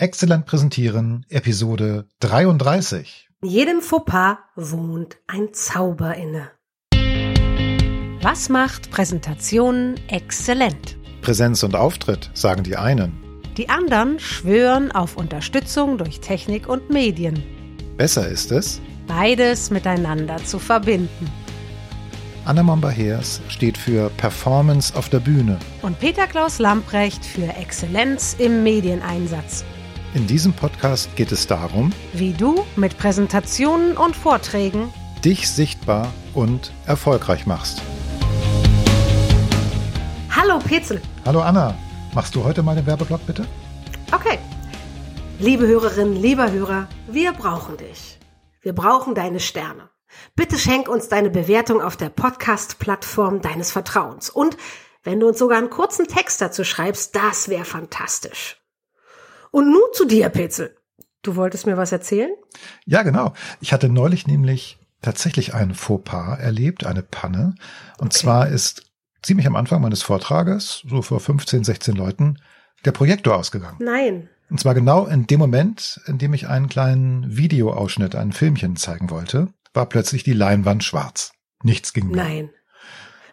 Exzellent präsentieren, Episode 33. In jedem Fauxpas wohnt ein Zauber inne. Was macht Präsentationen exzellent? Präsenz und Auftritt, sagen die einen. Die anderen schwören auf Unterstützung durch Technik und Medien. Besser ist es, Beides miteinander zu verbinden. Anna Momba-Heers steht für Performance auf der Bühne. Und Peter Klaus Lamprecht für Exzellenz im Medieneinsatz. In diesem Podcast geht es darum, Wie du mit Präsentationen und Vorträgen dich sichtbar und erfolgreich machst. Hallo Petzel. Hallo Anna, machst du heute mal den Werbeblock bitte? Okay. Liebe Hörerinnen, lieber Hörer, wir brauchen dich. Wir brauchen deine Sterne. Bitte schenk uns deine Bewertung auf der Podcast-Plattform deines Vertrauens. Und wenn du uns sogar einen kurzen Text dazu schreibst, das wäre fantastisch. Und nun zu dir, Petzel. Du wolltest mir was erzählen? Ja, genau. Ich hatte neulich nämlich tatsächlich einen Fauxpas erlebt, eine Panne. Und Okay. zwar ist ziemlich am Anfang meines Vortrages, so vor 15, 16 Leuten, der Projektor ausgegangen. Nein. Und zwar genau in dem Moment, in dem ich einen kleinen Videoausschnitt, ein Filmchen zeigen wollte, war plötzlich die Leinwand schwarz. Nichts ging mehr. Nein.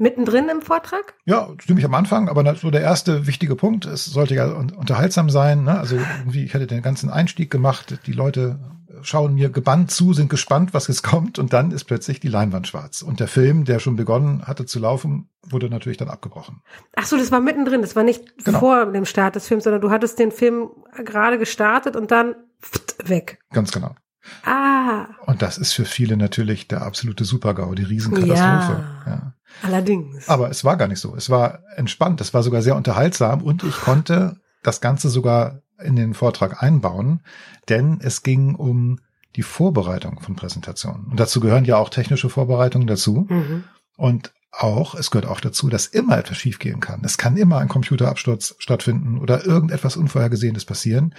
Mittendrin im Vortrag? Ja, ziemlich am Anfang, aber so der erste wichtige Punkt, es sollte ja un- unterhaltsam sein. Ne? Also irgendwie, ich hatte den ganzen Einstieg gemacht, die Leute schauen mir gebannt zu, sind gespannt, was jetzt kommt und dann ist plötzlich die Leinwand schwarz. Und der Film, der schon begonnen hatte zu laufen, wurde natürlich dann abgebrochen. Ach so, das war mittendrin. Das war nicht Genau. vor dem Start des Films, sondern du hattest den Film gerade gestartet und dann weg. Ganz genau. Ah, Und das ist für viele natürlich der absolute Supergau, die Riesenkatastrophe. Ja. Ja. Allerdings. Aber es war gar nicht so. Es war entspannt. Es war sogar sehr unterhaltsam und ich konnte das Ganze sogar in den Vortrag einbauen, denn es ging um die Vorbereitung von Präsentationen. Und dazu gehören ja auch technische Vorbereitungen dazu. Mhm. Und auch, es gehört auch dazu, dass immer etwas schiefgehen kann. Es kann immer ein Computerabsturz stattfinden oder irgendetwas Unvorhergesehenes passieren.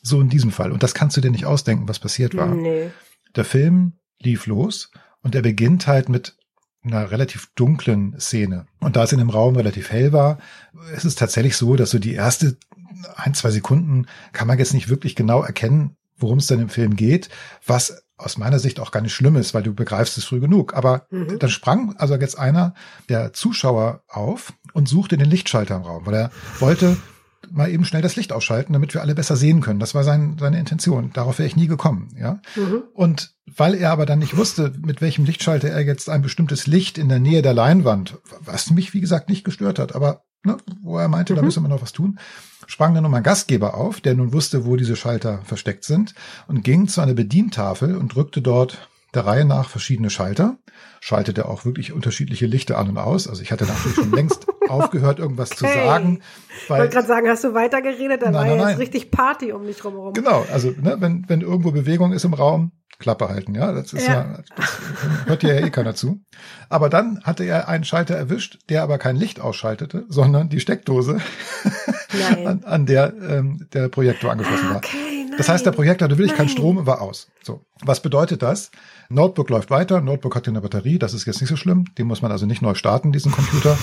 So in diesem Fall. Und das kannst du dir nicht ausdenken, was passiert war. Nee. Der Film lief los und er beginnt halt mit einer relativ dunklen Szene. Und da es in dem Raum relativ hell war, ist es tatsächlich so, dass so die erste ein, zwei Sekunden kann man jetzt nicht wirklich genau erkennen, worum es dann im Film geht, was aus meiner Sicht auch gar nicht schlimm ist, weil du begreifst es früh genug. Aber Mhm. dann sprang also jetzt einer der Zuschauer auf und suchte den Lichtschalter im Raum, weil er wollte mal eben schnell das Licht ausschalten, damit wir alle besser sehen können. Das war sein, seine Intention. Darauf wäre ich nie gekommen, ja. Mhm. Und weil er aber dann nicht wusste, mit welchem Lichtschalter er jetzt ein bestimmtes Licht in der Nähe der Leinwand, was mich wie gesagt nicht gestört hat, aber ne, wo er meinte, da Mhm. müssen wir noch was tun, sprang dann nochmal ein Gastgeber auf, der nun wusste, wo diese Schalter versteckt sind und ging zu einer Bedientafel und drückte dort der Reihe nach verschiedene Schalter, schaltete auch wirklich unterschiedliche Lichter an und aus. Also ich hatte natürlich schon längst aufgehört, irgendwas zu Okay. sagen. Ich Weil wollte gerade sagen, hast du weitergeredet? Dann Nein, war nein, jetzt richtig Party um dich drumherum. Genau, also ne, wenn, wenn irgendwo Bewegung ist im Raum, Klappe halten, ja. Das ist ja, Ja. das hört ja eh keiner zu. Aber dann hatte er einen Schalter erwischt, der aber kein Licht ausschaltete, sondern die Steckdose, an, an der ähm, der Projektor angeschlossen Ah, war. okay, nein. Das heißt, der Projektor hatte wirklich keinen. Strom war aus. So. Was bedeutet das? Notebook läuft weiter, Notebook hat ja eine Batterie, das ist jetzt nicht so schlimm, den muss man also nicht neu starten, diesen Computer.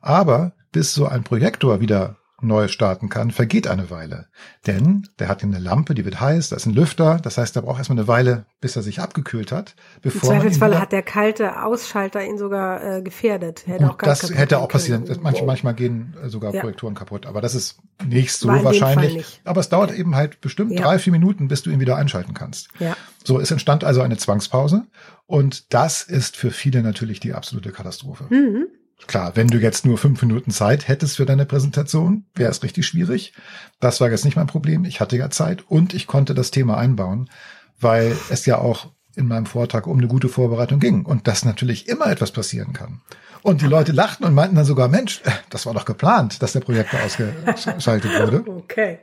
Aber bis so ein Projektor wieder neu starten kann, vergeht eine Weile. Denn der hat eine Lampe, die wird heiß, da ist ein Lüfter, das heißt, der braucht erstmal eine Weile, bis er sich abgekühlt hat, Im bevor ihn Zweifelsfall hat der kalte Ausschalter ihn sogar äh, gefährdet. Hätte auch das hätte auch passieren. können. Manch, manchmal gehen äh, sogar Ja. Projektoren kaputt, aber das ist nicht so wahrscheinlich. Nicht. Aber es dauert eben halt bestimmt Ja. drei, vier Minuten, bis du ihn wieder einschalten kannst. Ja. So, es entstand also eine Zwangspause und das ist für viele natürlich die absolute Katastrophe. Mhm. Klar, wenn du jetzt nur fünf Minuten Zeit hättest für deine Präsentation, wäre es richtig schwierig. Das war jetzt nicht mein Problem. Ich hatte ja Zeit und ich konnte das Thema einbauen, weil es ja auch in meinem Vortrag um eine gute Vorbereitung ging und dass natürlich immer etwas passieren kann. Und die Leute lachten und meinten dann sogar, Mensch, äh, das war doch geplant, dass der Projektor ausgeschaltet wurde. Okay.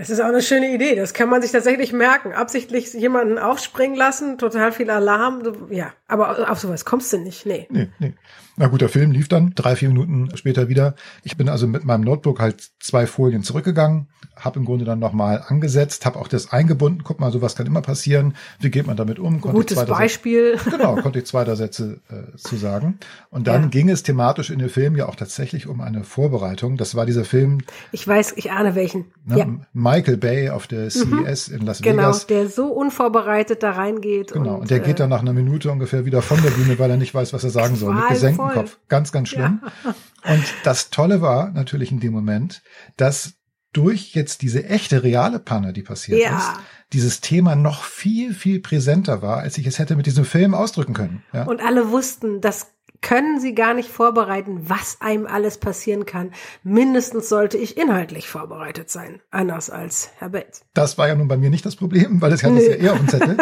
Das ist auch eine schöne Idee. Das kann man sich tatsächlich merken. Absichtlich jemanden aufspringen lassen, total viel Alarm. Ja, aber auf sowas kommst du nicht. Nee. Nee, nee. Na gut, der Film lief dann drei, vier Minuten später wieder. Ich bin also mit meinem Notebook halt zwei Folien zurückgegangen, habe im Grunde dann nochmal angesetzt, habe auch das eingebunden. Guck mal, sowas kann immer passieren. Wie geht man damit um? Konnte Gutes Beispiel. Sätze- Genau, konnte ich zwei, drei Sätze äh, zu sagen. Und dann Ja. ging es thematisch in dem Film ja auch tatsächlich um eine Vorbereitung. Das war dieser Film Ich weiß, ich ahne welchen. ne, Ja. Michael Bay auf der CES mhm. in Las genau, Vegas. Genau, der so unvorbereitet da reingeht. Genau, und, und der äh, geht dann nach einer Minute ungefähr wieder von der Bühne, weil er nicht weiß, was er sagen soll, mit gesenktem Kopf. Ganz, ganz schlimm. Ja. Und das Tolle war natürlich in dem Moment, dass durch jetzt diese echte reale Panne, die passiert ja. ist, dieses Thema noch viel, viel präsenter war, als ich es hätte mit diesem Film ausdrücken können. Ja? Und alle wussten, das können sie gar nicht vorbereiten, was einem alles passieren kann. Mindestens sollte ich inhaltlich vorbereitet sein, anders als Herr Bates. Das war ja nun bei mir nicht das Problem, weil das hatte es ja eher auf dem Zettel.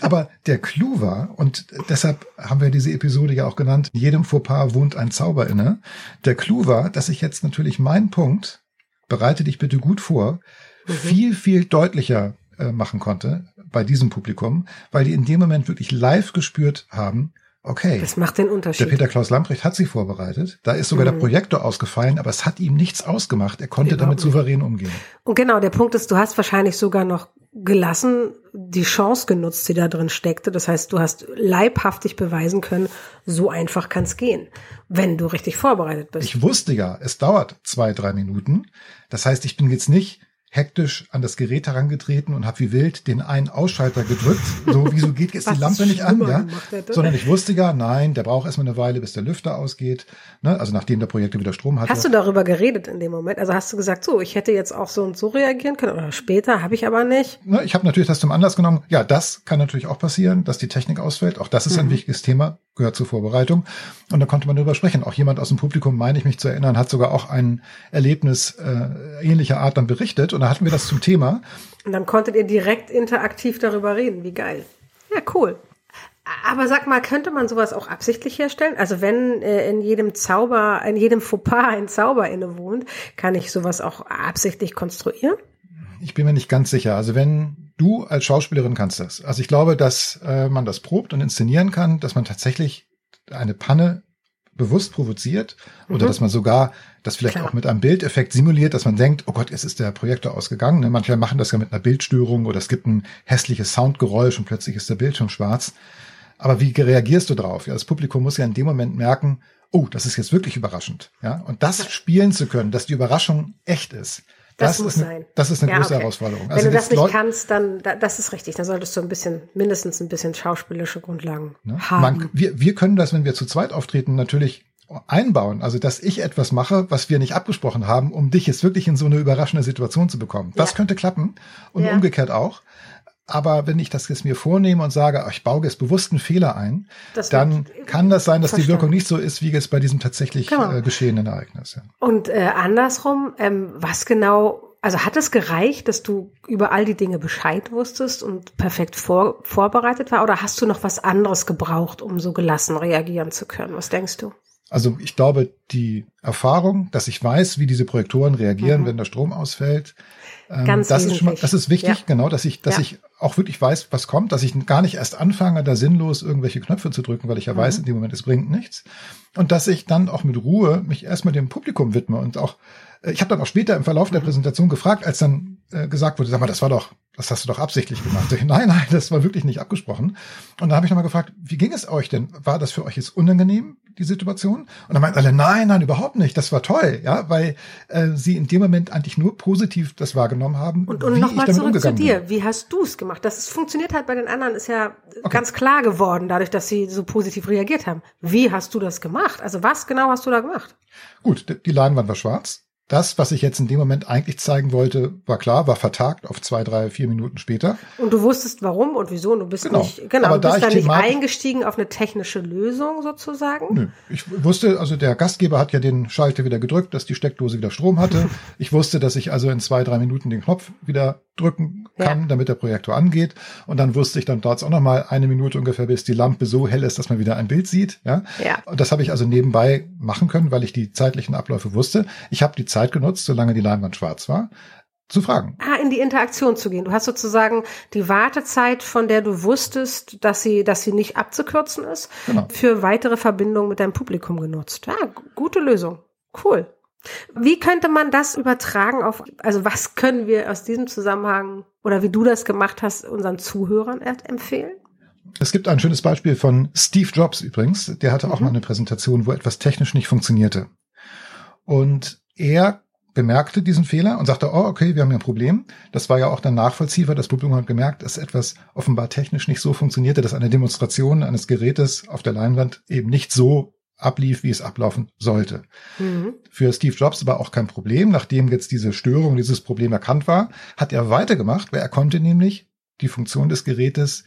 Aber der Clou war, und deshalb haben wir diese Episode ja auch genannt, jedem Fauxpas wohnt ein Zauber inne. Der Clou war, dass ich jetzt natürlich meinen Punkt, bereite dich bitte gut vor, mhm. viel, viel deutlicher äh, machen konnte bei diesem Publikum, weil die in dem Moment wirklich live gespürt haben, okay. Das macht den Unterschied. Der Peter Klaus Lamprecht hat sich vorbereitet. Da ist sogar mhm. der Projektor ausgefallen, aber es hat ihm nichts ausgemacht. Er konnte Überhaupt damit souverän umgehen. Und genau, der Punkt ist, du hast wahrscheinlich sogar noch gelassen die Chance genutzt, die da drin steckte. Das heißt, du hast leibhaftig beweisen können, so einfach kann es gehen, wenn du richtig vorbereitet bist. Ich wusste ja, es dauert zwei, drei Minuten. Das heißt, ich bin jetzt nicht hektisch an das Gerät herangetreten und habe wie wild den einen Ausschalter gedrückt. So, wieso geht jetzt die Lampe nicht an? Ja? Sondern ich wusste ja, nein, der braucht erstmal eine Weile, bis der Lüfter ausgeht. Ne? Also nachdem der Projektor wieder Strom hat. Hast du darüber geredet in dem Moment? Also hast du gesagt, so, ich hätte jetzt auch so und so reagieren können oder später, habe ich aber nicht. Ne, ich habe natürlich das zum Anlass genommen. Ja, das kann natürlich auch passieren, dass die Technik ausfällt. Auch das ist mhm. ein wichtiges Thema gehört zur Vorbereitung. Und da konnte man darüber sprechen. Auch jemand aus dem Publikum, meine ich mich zu erinnern, hat sogar auch ein Erlebnis äh, ähnlicher Art dann berichtet. Und da hatten wir das zum Thema. Und dann konntet ihr direkt interaktiv darüber reden. Wie geil. Ja, cool. Aber sag mal, könnte man sowas auch absichtlich herstellen? Also wenn äh, in jedem Zauber, in jedem Fauxpas ein Zauber inne wohnt, kann ich sowas auch absichtlich konstruieren? Ich bin mir nicht ganz sicher. Also wenn Du als Schauspielerin kannst das. Also ich glaube, dass äh, man das probt und inszenieren kann, dass man tatsächlich eine Panne bewusst provoziert mhm. oder dass man sogar das vielleicht Klar. auch mit einem Bildeffekt simuliert, dass man denkt, oh Gott, es ist der Projektor ausgegangen. Ne? Manche machen das ja mit einer Bildstörung oder es gibt ein hässliches Soundgeräusch und plötzlich ist der Bildschirm schwarz. Aber wie reagierst du drauf? Ja, das Publikum muss ja in dem Moment merken, oh, das ist jetzt wirklich überraschend. Ja, und das spielen zu können, dass die Überraschung echt ist. Das, das muss ist eine, sein. Das ist eine ja, große okay. Herausforderung. Wenn also du das nicht Leute, kannst, dann das ist richtig. Dann solltest du ein bisschen, mindestens ein bisschen schauspielerische Grundlagen ne? haben. Man, wir, wir können das, wenn wir zu zweit auftreten, natürlich einbauen. Also, dass ich etwas mache, was wir nicht abgesprochen haben, um dich jetzt wirklich in so eine überraschende Situation zu bekommen. Das ja. könnte klappen und ja. umgekehrt auch. Aber wenn ich das jetzt mir vornehme und sage, ich baue jetzt bewusst einen Fehler ein, das dann kann das sein, dass verstanden. die Wirkung nicht so ist, wie jetzt bei diesem tatsächlich genau. äh, geschehenen Ereignis. Ja. Und äh, andersrum, ähm, was genau also hat es gereicht, dass du über all die Dinge Bescheid wusstest und perfekt vor, vorbereitet war? Oder hast du noch was anderes gebraucht, um so gelassen reagieren zu können? Was denkst du? Also ich glaube, die Erfahrung, dass ich weiß, wie diese Projektoren reagieren, mhm. wenn der Strom ausfällt, ähm, Ganz das ist schon mal, das ist wichtig, ja. genau, dass ich, dass ja. ich auch wirklich weiß, was kommt, dass ich gar nicht erst anfange, da sinnlos irgendwelche Knöpfe zu drücken, weil ich ja mhm. weiß, in dem Moment, es bringt nichts. Und dass ich dann auch mit Ruhe mich erstmal dem Publikum widme und auch ich habe dann auch später im Verlauf der Präsentation gefragt, als dann äh, gesagt wurde, sag mal, das war doch, das hast du doch absichtlich gemacht. Ich, nein, nein, das war wirklich nicht abgesprochen. Und da habe ich nochmal gefragt, wie ging es euch denn? War das für euch jetzt unangenehm, die Situation? Und dann meinten alle, nein, nein, überhaupt nicht. Das war toll, ja, weil äh, sie in dem Moment eigentlich nur positiv das wahrgenommen haben. Und, und nochmal zurück zu dir. Bin. Wie hast du es gemacht? Das funktioniert halt bei den anderen, ist ja okay. ganz klar geworden, dadurch, dass sie so positiv reagiert haben. Wie hast du das gemacht? Also was genau hast du da gemacht? Gut, die Leinwand war schwarz. Das, was ich jetzt in dem Moment eigentlich zeigen wollte, war klar, war vertagt auf zwei, drei, vier Minuten später. Und du wusstest warum und wieso und du bist genau. nicht, genau, Aber du bist da nicht eingestiegen auf eine technische Lösung sozusagen? Nö. Ich wusste, also der Gastgeber hat ja den Schalter wieder gedrückt, dass die Steckdose wieder Strom hatte. ich wusste, dass ich also in zwei, drei Minuten den Knopf wieder drücken kann, ja. damit der Projektor angeht. Und dann wusste ich, dann dauert es auch noch mal eine Minute ungefähr, bis die Lampe so hell ist, dass man wieder ein Bild sieht. Ja. ja. Und das habe ich also nebenbei machen können, weil ich die zeitlichen Abläufe wusste. Ich habe die Zeit genutzt, solange die Leinwand schwarz war zu fragen. Ah, in die Interaktion zu gehen. Du hast sozusagen die Wartezeit, von der du wusstest, dass sie, dass sie nicht abzukürzen ist, genau. für weitere Verbindungen mit deinem Publikum genutzt. Ja, gute Lösung. Cool. Wie könnte man das übertragen auf, also was können wir aus diesem Zusammenhang oder wie du das gemacht hast, unseren Zuhörern empfehlen? Es gibt ein schönes Beispiel von Steve Jobs übrigens. Der hatte auch mhm. mal eine Präsentation, wo etwas technisch nicht funktionierte. Und er bemerkte diesen Fehler und sagte, oh, okay, wir haben ja ein Problem. Das war ja auch dann nachvollziehbar. Das Publikum hat gemerkt, dass etwas offenbar technisch nicht so funktionierte, dass eine Demonstration eines Gerätes auf der Leinwand eben nicht so ablief, wie es ablaufen sollte. Mhm. Für Steve Jobs war auch kein Problem. Nachdem jetzt diese Störung, dieses Problem erkannt war, hat er weitergemacht, weil er konnte nämlich die Funktion des Gerätes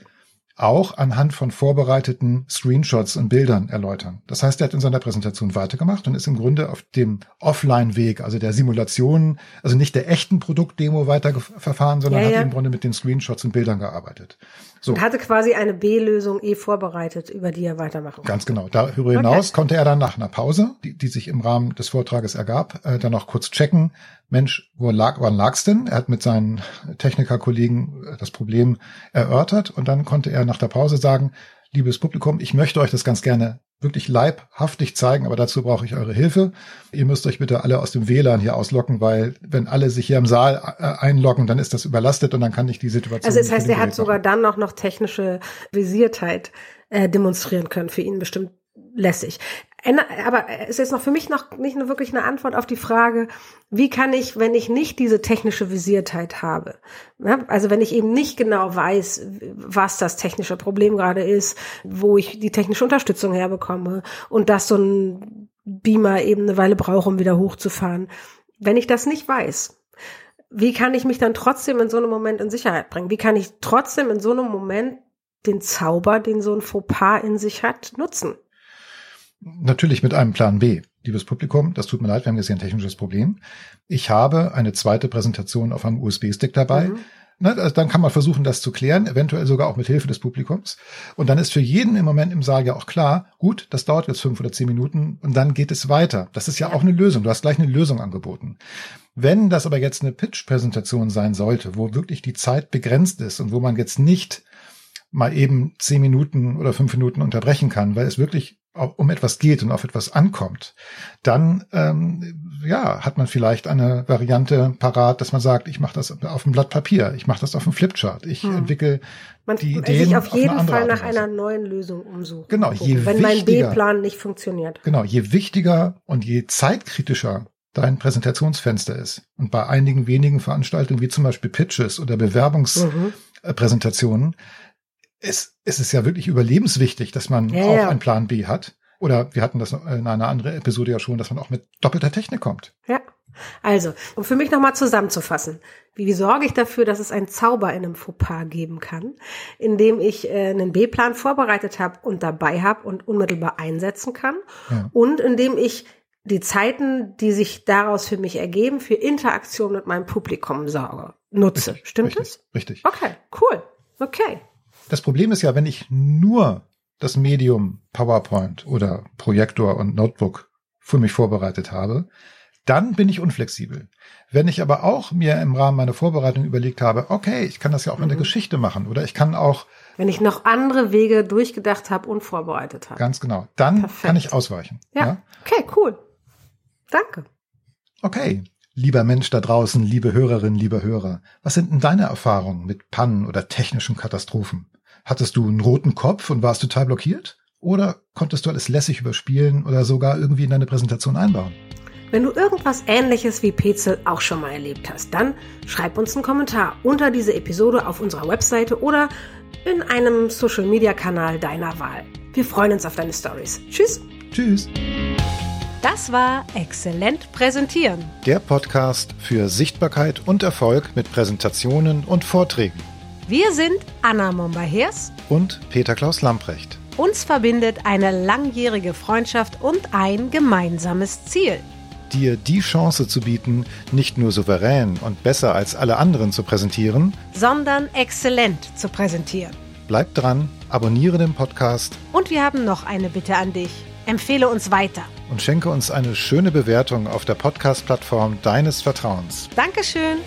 auch anhand von vorbereiteten Screenshots und Bildern erläutern. Das heißt, er hat in seiner Präsentation weitergemacht und ist im Grunde auf dem Offline-Weg, also der Simulation, also nicht der echten Produktdemo weiterverfahren, sondern ja, ja. hat im Grunde mit den Screenshots und Bildern gearbeitet. So. Und hatte quasi eine B-Lösung eh vorbereitet, über die er weitermachen konnte. Ganz genau. Darüber hinaus okay. konnte er dann nach einer Pause, die, die sich im Rahmen des Vortrages ergab, äh, dann noch kurz checken, Mensch, wo lag, wann lag's denn? Er hat mit seinen Technikerkollegen äh, das Problem erörtert und dann konnte er nach der Pause sagen, liebes Publikum, ich möchte euch das ganz gerne wirklich leibhaftig zeigen, aber dazu brauche ich eure Hilfe. Ihr müsst euch bitte alle aus dem WLAN hier auslocken, weil wenn alle sich hier im Saal äh, einloggen, dann ist das überlastet und dann kann ich die Situation. Also das heißt, er hat sogar dann auch noch technische Visiertheit äh, demonstrieren können. Für ihn bestimmt lässig. Aber es ist jetzt noch für mich noch nicht nur wirklich eine Antwort auf die Frage, wie kann ich, wenn ich nicht diese technische Visiertheit habe, ja, also wenn ich eben nicht genau weiß, was das technische Problem gerade ist, wo ich die technische Unterstützung herbekomme und dass so ein Beamer eben eine Weile braucht, um wieder hochzufahren. Wenn ich das nicht weiß, wie kann ich mich dann trotzdem in so einem Moment in Sicherheit bringen? Wie kann ich trotzdem in so einem Moment den Zauber, den so ein Fauxpas in sich hat, nutzen? Natürlich mit einem Plan B. Liebes Publikum, das tut mir leid, wir haben jetzt hier ein technisches Problem. Ich habe eine zweite Präsentation auf einem USB-Stick dabei. Mhm. Ne, also dann kann man versuchen, das zu klären, eventuell sogar auch mit Hilfe des Publikums. Und dann ist für jeden im Moment im Saal ja auch klar, gut, das dauert jetzt fünf oder zehn Minuten und dann geht es weiter. Das ist ja auch eine Lösung. Du hast gleich eine Lösung angeboten. Wenn das aber jetzt eine Pitch-Präsentation sein sollte, wo wirklich die Zeit begrenzt ist und wo man jetzt nicht mal eben zehn Minuten oder fünf Minuten unterbrechen kann, weil es wirklich um etwas geht und auf etwas ankommt, dann ähm, ja hat man vielleicht eine Variante parat, dass man sagt, ich mache das auf einem Blatt Papier, ich mache das auf einem Flipchart, ich hm. entwickle man die Ideen sich auf jeden auf Fall nach einer neuen Lösung umsuchen. Genau, je wenn mein B-Plan nicht funktioniert. Genau, je wichtiger und je zeitkritischer dein Präsentationsfenster ist und bei einigen wenigen Veranstaltungen wie zum Beispiel Pitches oder Bewerbungspräsentationen mhm es, es ist ja wirklich überlebenswichtig, dass man ja, auch ja. einen Plan B hat. Oder wir hatten das in einer anderen Episode ja schon, dass man auch mit doppelter Technik kommt. Ja. Also, um für mich nochmal zusammenzufassen, wie sorge ich dafür, dass es einen Zauber in einem Fauxpas geben kann, indem ich äh, einen B-Plan vorbereitet habe und dabei habe und unmittelbar einsetzen kann ja. und indem ich die Zeiten, die sich daraus für mich ergeben, für Interaktion mit meinem Publikum sorge, nutze. Richtig, Stimmt richtig, das? Richtig. Okay, cool. Okay. Das Problem ist ja, wenn ich nur das Medium PowerPoint oder Projektor und Notebook für mich vorbereitet habe, dann bin ich unflexibel. Wenn ich aber auch mir im Rahmen meiner Vorbereitung überlegt habe, okay, ich kann das ja auch mhm. in der mhm. Geschichte machen oder ich kann auch. Wenn ich noch andere Wege durchgedacht habe und vorbereitet habe. Ganz genau. Dann Perfekt. kann ich ausweichen. Ja. ja. Okay, cool. Danke. Okay. Lieber Mensch da draußen, liebe Hörerinnen, liebe Hörer, was sind denn deine Erfahrungen mit Pannen oder technischen Katastrophen? Hattest du einen roten Kopf und warst total blockiert? Oder konntest du alles lässig überspielen oder sogar irgendwie in deine Präsentation einbauen? Wenn du irgendwas ähnliches wie Petzel auch schon mal erlebt hast, dann schreib uns einen Kommentar unter diese Episode auf unserer Webseite oder in einem Social Media Kanal deiner Wahl. Wir freuen uns auf deine Stories. Tschüss. Tschüss. Das war Exzellent Präsentieren. Der Podcast für Sichtbarkeit und Erfolg mit Präsentationen und Vorträgen. Wir sind Anna Momba-Hers und Peter Klaus Lamprecht. Uns verbindet eine langjährige Freundschaft und ein gemeinsames Ziel. Dir die Chance zu bieten, nicht nur souverän und besser als alle anderen zu präsentieren, sondern exzellent zu präsentieren. Bleib dran, abonniere den Podcast. Und wir haben noch eine Bitte an dich. Empfehle uns weiter. Und schenke uns eine schöne Bewertung auf der Podcast-Plattform deines Vertrauens. Dankeschön.